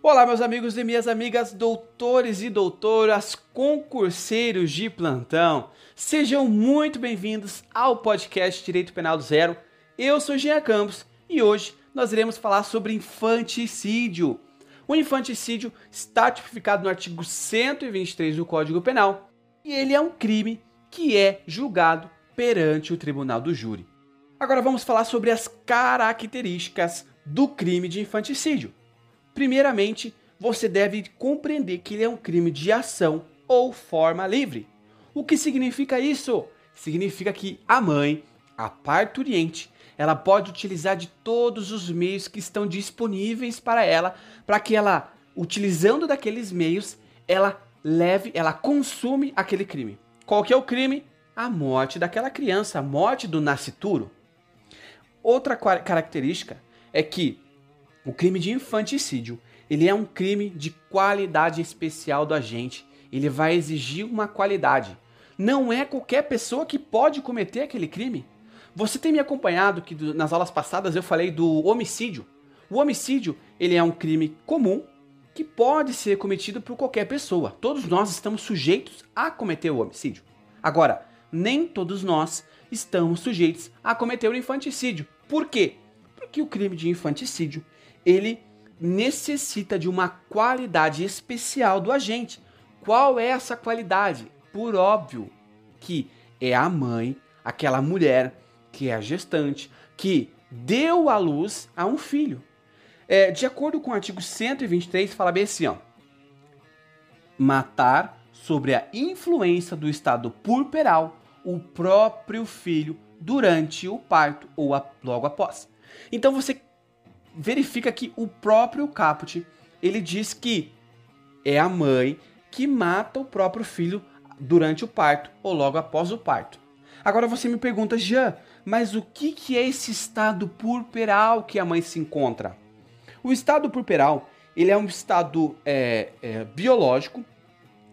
Olá, meus amigos e minhas amigas, doutores e doutoras, concurseiros de plantão. Sejam muito bem-vindos ao podcast Direito Penal do Zero. Eu sou Jean Campos e hoje nós iremos falar sobre infanticídio. O infanticídio está tipificado no artigo 123 do Código Penal e ele é um crime que é julgado perante o tribunal do júri. Agora vamos falar sobre as características do crime de infanticídio. Primeiramente, você deve compreender que ele é um crime de ação ou forma livre. O que significa isso? Significa que a mãe, a parturiente, ela pode utilizar de todos os meios que estão disponíveis para ela, para que ela, utilizando daqueles meios, ela leve, ela consume aquele crime. Qual que é o crime? A morte daquela criança, a morte do nascituro. Outra característica é que o crime de infanticídio, ele é um crime de qualidade especial do agente. Ele vai exigir uma qualidade. Não é qualquer pessoa que pode cometer aquele crime. Você tem me acompanhado que nas aulas passadas eu falei do homicídio. O homicídio, ele é um crime comum que pode ser cometido por qualquer pessoa. Todos nós estamos sujeitos a cometer o homicídio. Agora, nem todos nós estamos sujeitos a cometer o infanticídio. Por quê? Porque o crime de infanticídio, ele necessita de uma qualidade especial do agente. Qual é essa qualidade? Por óbvio que é a mãe, aquela mulher que é a gestante, que deu à luz a um filho. É, de acordo com o artigo 123, fala bem assim, ó. Matar sobre a influência do estado purperal o próprio filho durante o parto ou a, logo após. Então você verifica que o próprio caput ele diz que é a mãe que mata o próprio filho durante o parto ou logo após o parto. Agora você me pergunta, Jean, mas o que, que é esse estado purperal que a mãe se encontra? O estado purperal ele é um estado é, é, biológico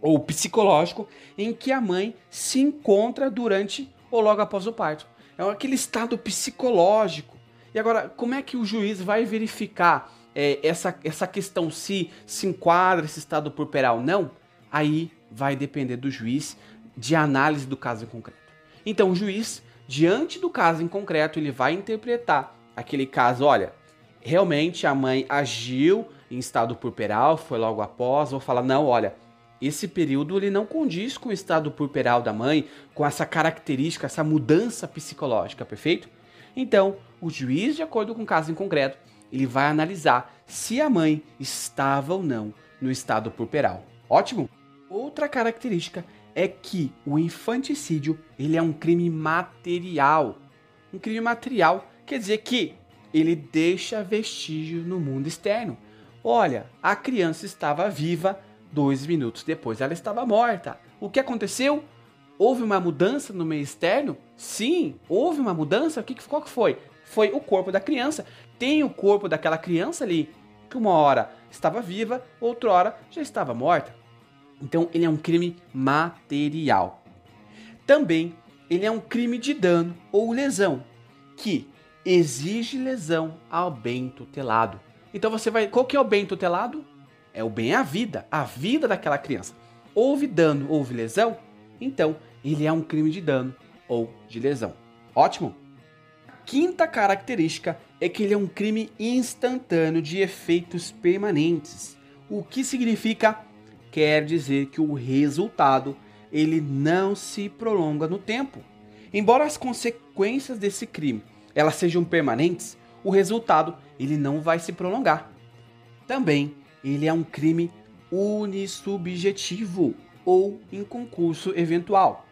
ou psicológico em que a mãe se encontra durante ou logo após o parto. É aquele estado psicológico. E agora, como é que o juiz vai verificar é, essa, essa questão se se enquadra esse estado purperal? Não. Aí vai depender do juiz de análise do caso em concreto. Então, o juiz, diante do caso em concreto, ele vai interpretar aquele caso. Olha, realmente a mãe agiu em estado purperal, foi logo após. Vou falar, não, olha, esse período ele não condiz com o estado purperal da mãe, com essa característica, essa mudança psicológica, perfeito? Então, o juiz, de acordo com o caso em concreto, ele vai analisar se a mãe estava ou não no estado purperal. Ótimo? Outra característica é que o infanticídio ele é um crime material. Um crime material quer dizer que ele deixa vestígio no mundo externo. Olha, a criança estava viva, Dois minutos depois ela estava morta. O que aconteceu? Houve uma mudança no meio externo? Sim, houve uma mudança. O que, qual que foi? Foi o corpo da criança. Tem o corpo daquela criança ali, que uma hora estava viva, outra hora já estava morta. Então ele é um crime material. Também ele é um crime de dano ou lesão, que exige lesão ao bem tutelado. Então você vai. Qual que é o bem tutelado? é o bem à vida, a vida daquela criança. Houve dano, houve lesão, então ele é um crime de dano ou de lesão. Ótimo? Quinta característica é que ele é um crime instantâneo de efeitos permanentes. O que significa? Quer dizer que o resultado ele não se prolonga no tempo. Embora as consequências desse crime elas sejam permanentes, o resultado ele não vai se prolongar. Também ele é um crime unissubjetivo ou em concurso eventual.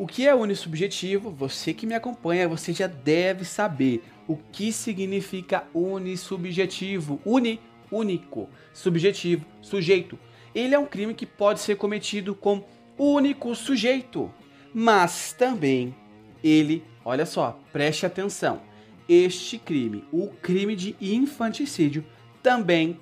O que é unissubjetivo? Você que me acompanha, você já deve saber o que significa unissubjetivo. Uni, único, subjetivo, sujeito. Ele é um crime que pode ser cometido com único sujeito, mas também ele, olha só, preste atenção. Este crime, o crime de infanticídio, também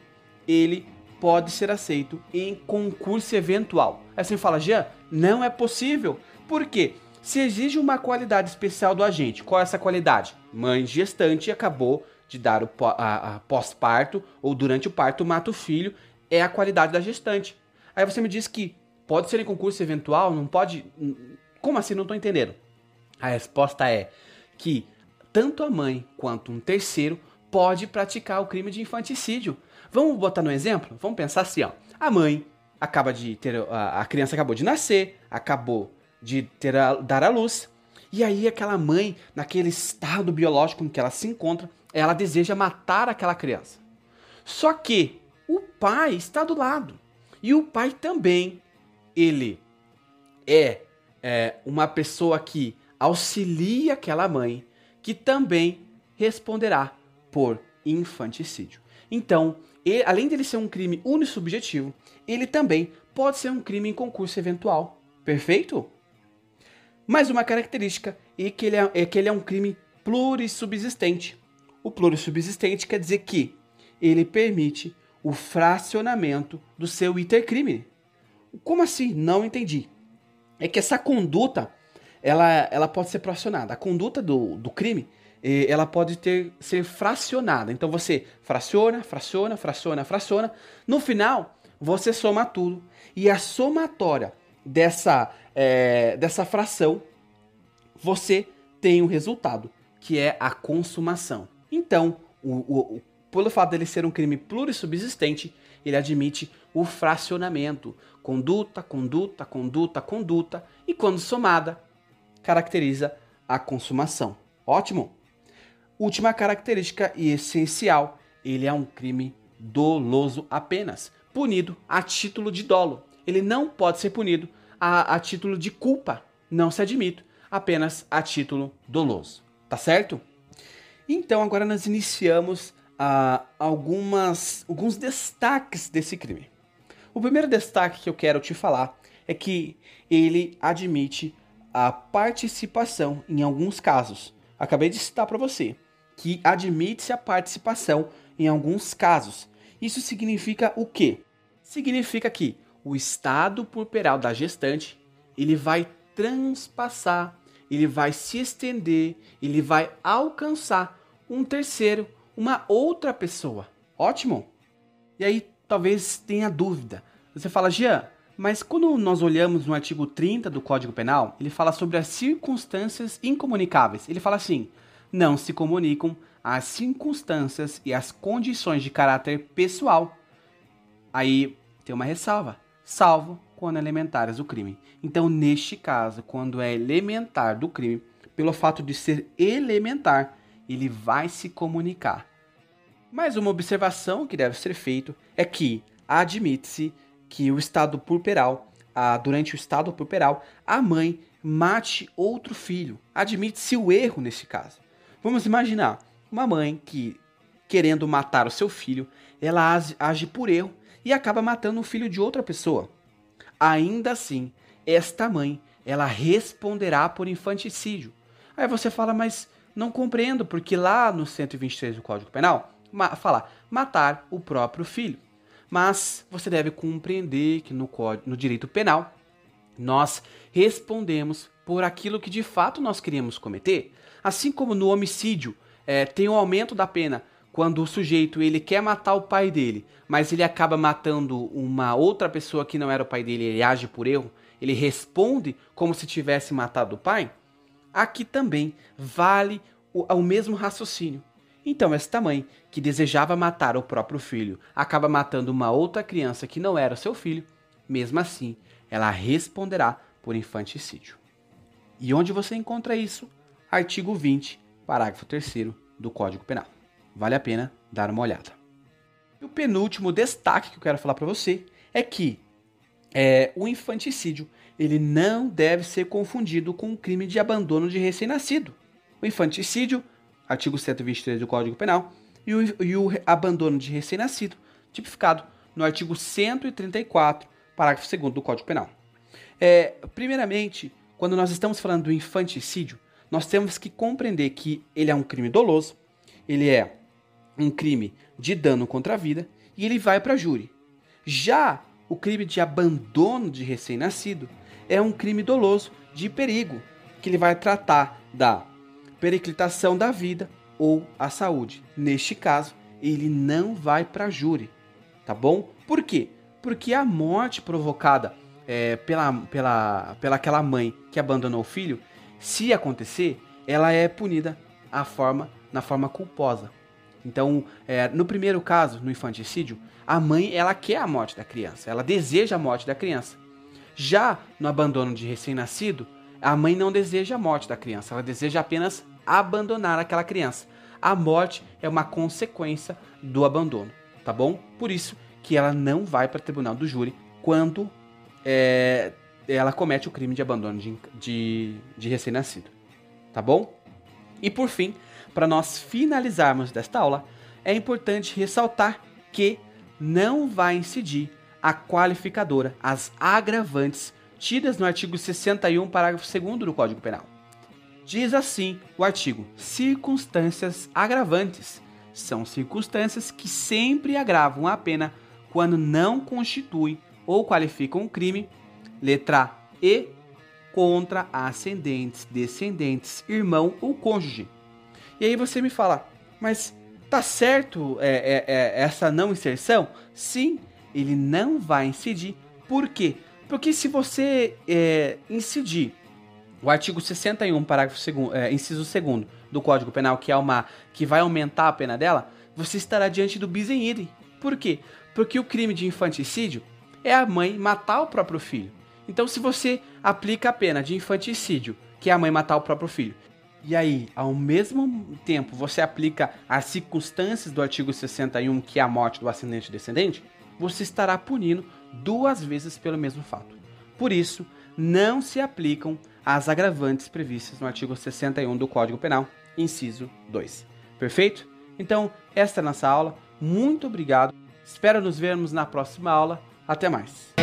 ele pode ser aceito em concurso eventual. Aí você fala, Jean, não é possível. Por quê? Se exige uma qualidade especial do agente, qual é essa qualidade? mãe gestante acabou de dar o pós-parto ou durante o parto mata o filho, é a qualidade da gestante. Aí você me diz que pode ser em concurso eventual, não pode. Como assim? Não estou entendendo. A resposta é que tanto a mãe quanto um terceiro pode praticar o crime de infanticídio. Vamos botar no exemplo? Vamos pensar assim, ó. A mãe acaba de ter a, criança acabou de nascer, acabou de ter a, dar à luz, e aí aquela mãe, naquele estado biológico em que ela se encontra, ela deseja matar aquela criança. Só que o pai está do lado. E o pai também, ele é, é uma pessoa que auxilia aquela mãe, que também responderá por infanticídio. Então, ele, além dele ser um crime unissubjetivo, ele também pode ser um crime em concurso eventual. Perfeito? Mais uma característica é que ele é, é que ele é um crime plurissubsistente. O plurissubsistente quer dizer que ele permite o fracionamento do seu intercrime. Como assim? Não entendi. É que essa conduta ela, ela pode ser fracionada. A conduta do, do crime ela pode ter ser fracionada. Então você fraciona, fraciona, fraciona, fraciona. No final, você soma tudo. E a somatória dessa, é, dessa fração, você tem o um resultado, que é a consumação. Então, o, o, pelo fato dele ser um crime plurissubsistente, ele admite o fracionamento. Conduta, conduta, conduta, conduta. E quando somada, caracteriza a consumação. Ótimo! Última característica e essencial, ele é um crime doloso apenas, punido a título de dolo. Ele não pode ser punido a, a título de culpa, não se admite, apenas a título doloso. Tá certo? Então agora nós iniciamos uh, algumas, alguns destaques desse crime. O primeiro destaque que eu quero te falar é que ele admite a participação em alguns casos. Acabei de citar para você que admite-se a participação em alguns casos. Isso significa o quê? Significa que o estado purpural da gestante, ele vai transpassar, ele vai se estender, ele vai alcançar um terceiro, uma outra pessoa. Ótimo? E aí talvez tenha dúvida. Você fala, Jean, mas quando nós olhamos no artigo 30 do Código Penal, ele fala sobre as circunstâncias incomunicáveis. Ele fala assim: não se comunicam as circunstâncias e as condições de caráter pessoal. Aí tem uma ressalva, salvo quando elementares do crime. Então, neste caso, quando é elementar do crime, pelo fato de ser elementar, ele vai se comunicar. Mais uma observação que deve ser feita é que admite-se que o estado purpural, durante o estado purpural, a mãe mate outro filho. Admite-se o erro nesse caso. Vamos imaginar uma mãe que, querendo matar o seu filho, ela age por erro e acaba matando o filho de outra pessoa. Ainda assim, esta mãe, ela responderá por infanticídio. Aí você fala, mas não compreendo, porque lá no 123 do Código Penal, ma fala matar o próprio filho. Mas você deve compreender que no, no direito penal, nós respondemos por aquilo que de fato nós queríamos cometer. Assim como no homicídio é, tem um aumento da pena quando o sujeito ele quer matar o pai dele, mas ele acaba matando uma outra pessoa que não era o pai dele, ele age por erro, ele responde como se tivesse matado o pai. Aqui também vale o, o mesmo raciocínio. Então, esta mãe, que desejava matar o próprio filho, acaba matando uma outra criança que não era seu filho, mesmo assim, ela responderá por infanticídio. E onde você encontra isso? artigo 20, parágrafo 3 do Código Penal. Vale a pena dar uma olhada. E o penúltimo destaque que eu quero falar para você é que é, o infanticídio ele não deve ser confundido com o crime de abandono de recém-nascido. O infanticídio, artigo 123 do Código Penal, e o, e o abandono de recém-nascido, tipificado no artigo 134, parágrafo 2 do Código Penal. É, primeiramente, quando nós estamos falando do infanticídio, nós temos que compreender que ele é um crime doloso, ele é um crime de dano contra a vida e ele vai para júri. Já o crime de abandono de recém-nascido é um crime doloso de perigo, que ele vai tratar da periclitação da vida ou a saúde. Neste caso, ele não vai para júri, tá bom? Por quê? Porque a morte provocada é, pela, pela, pela aquela mãe que abandonou o filho, se acontecer, ela é punida a forma, na forma culposa. Então, é, no primeiro caso, no infanticídio, a mãe ela quer a morte da criança, ela deseja a morte da criança. Já no abandono de recém-nascido, a mãe não deseja a morte da criança, ela deseja apenas abandonar aquela criança. A morte é uma consequência do abandono, tá bom? Por isso que ela não vai para o tribunal do júri quando é, ela comete o crime de abandono de, de, de recém-nascido, tá bom? E por fim, para nós finalizarmos desta aula, é importante ressaltar que não vai incidir a qualificadora, as agravantes tidas no artigo 61, parágrafo 2 do Código Penal. Diz assim o artigo: circunstâncias agravantes são circunstâncias que sempre agravam a pena quando não constituem ou qualificam um crime, letra E, contra ascendentes, descendentes, irmão ou cônjuge. E aí você me fala, mas tá certo é, é, é, essa não inserção? Sim, ele não vai incidir. Por quê? Porque se você é, incidir o artigo 61, parágrafo 2, é, inciso 2 do Código Penal, que é uma que vai aumentar a pena dela, você estará diante do bis idem. Por quê? Porque o crime de infanticídio é a mãe matar o próprio filho. Então, se você aplica a pena de infanticídio, que é a mãe matar o próprio filho, e aí, ao mesmo tempo, você aplica as circunstâncias do artigo 61, que é a morte do ascendente e descendente, você estará punindo duas vezes pelo mesmo fato. Por isso, não se aplicam as agravantes previstas no artigo 61 do Código Penal, inciso 2. Perfeito? Então, esta é a nossa aula. Muito obrigado. Espero nos vermos na próxima aula. Até mais.